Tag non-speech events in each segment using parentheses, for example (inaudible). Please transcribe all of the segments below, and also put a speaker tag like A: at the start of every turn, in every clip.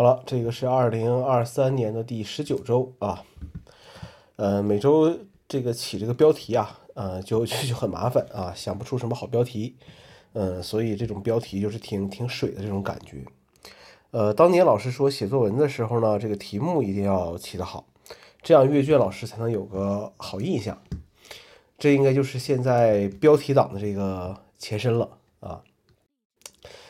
A: 好了，这个是二零二三年的第十九周啊，呃，每周这个起这个标题啊，呃，就就 (laughs) 就很麻烦啊，想不出什么好标题，嗯，所以这种标题就是挺挺水的这种感觉。呃，当年老师说写作文的时候呢，这个题目一定要起得好，这样阅卷老师才能有个好印象。这应该就是现在标题党的这个前身了啊。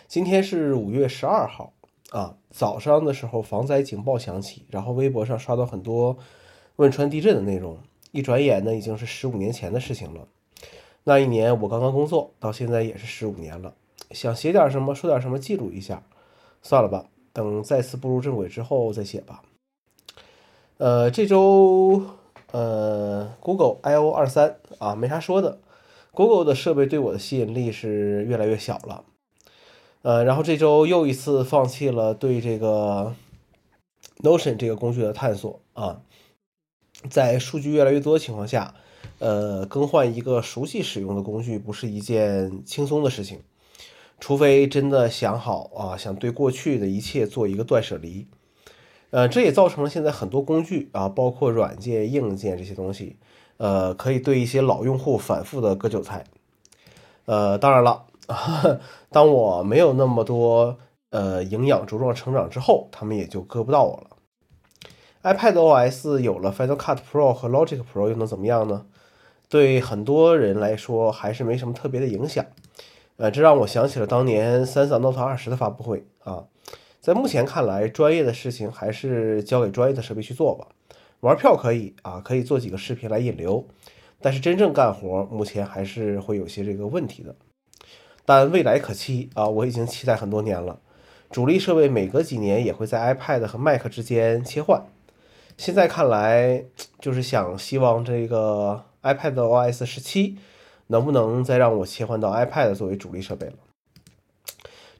A: 今天是五月十二号。啊，早上的时候防灾警报响起，然后微博上刷到很多汶川地震的内容。一转眼呢，已经是十五年前的事情了。那一年我刚刚工作，到现在也是十五年了。想写点什么，说点什么，记录一下。算了吧，等再次步入正轨之后再写吧。呃，这周呃，Google I O 二三啊，没啥说的。Google 的设备对我的吸引力是越来越小了。呃，然后这周又一次放弃了对这个 Notion 这个工具的探索啊，在数据越来越多的情况下，呃，更换一个熟悉使用的工具不是一件轻松的事情，除非真的想好啊，想对过去的一切做一个断舍离。呃，这也造成了现在很多工具啊，包括软件、硬件这些东西，呃，可以对一些老用户反复的割韭菜。呃，当然了。(laughs) 当我没有那么多呃营养茁壮成长之后，他们也就割不到我了。iPad OS 有了 Final Cut Pro 和 Logic Pro 又能怎么样呢？对很多人来说还是没什么特别的影响。呃，这让我想起了当年三星 Note 二十的发布会啊。在目前看来，专业的事情还是交给专业的设备去做吧。玩票可以啊，可以做几个视频来引流，但是真正干活，目前还是会有些这个问题的。但未来可期啊！我已经期待很多年了。主力设备每隔几年也会在 iPad 和 Mac 之间切换，现在看来就是想希望这个 iPad OS 十七能不能再让我切换到 iPad 作为主力设备了。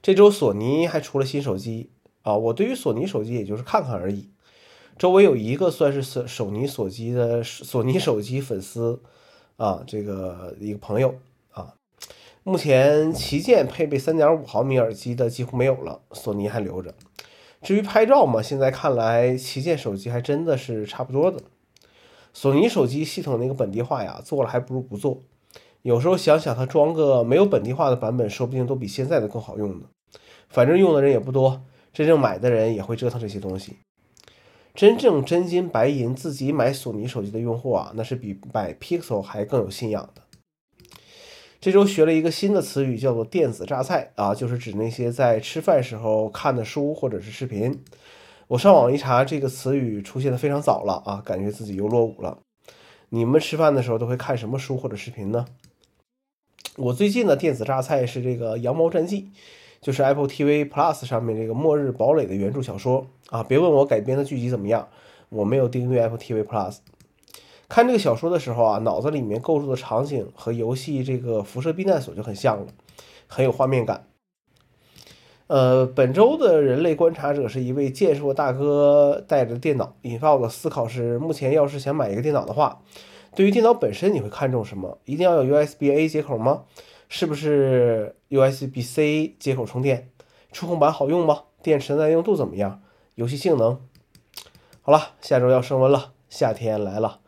A: 这周索尼还出了新手机啊！我对于索尼手机也就是看看而已。周围有一个算是索索尼手机的索尼手机粉丝啊，这个一个朋友啊。目前旗舰配备三点五毫米耳机的几乎没有了，索尼还留着。至于拍照嘛，现在看来旗舰手机还真的是差不多的。索尼手机系统那个本地化呀，做了还不如不做。有时候想想，它装个没有本地化的版本，说不定都比现在的更好用呢。反正用的人也不多，真正买的人也会折腾这些东西。真正真金白银自己买索尼手机的用户啊，那是比买 Pixel 还更有信仰的。这周学了一个新的词语，叫做“电子榨菜”啊，就是指那些在吃饭时候看的书或者是视频。我上网一查，这个词语出现的非常早了啊，感觉自己又落伍了。你们吃饭的时候都会看什么书或者视频呢？我最近的电子榨菜是这个《羊毛战记》，就是 Apple TV Plus 上面这个《末日堡垒》的原著小说啊。别问我改编的剧集怎么样，我没有订阅 Apple TV Plus。看这个小说的时候啊，脑子里面构筑的场景和游戏这个辐射避难所就很像了，很有画面感。呃，本周的人类观察者是一位健硕大哥带着电脑，引发我的思考是：目前要是想买一个电脑的话，对于电脑本身你会看重什么？一定要有 USB-A 接口吗？是不是 USB-C 接口充电？触控板好用吗？电池耐用度怎么样？游戏性能？好了，下周要升温了，夏天来了。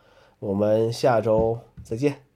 A: 我们下周再见。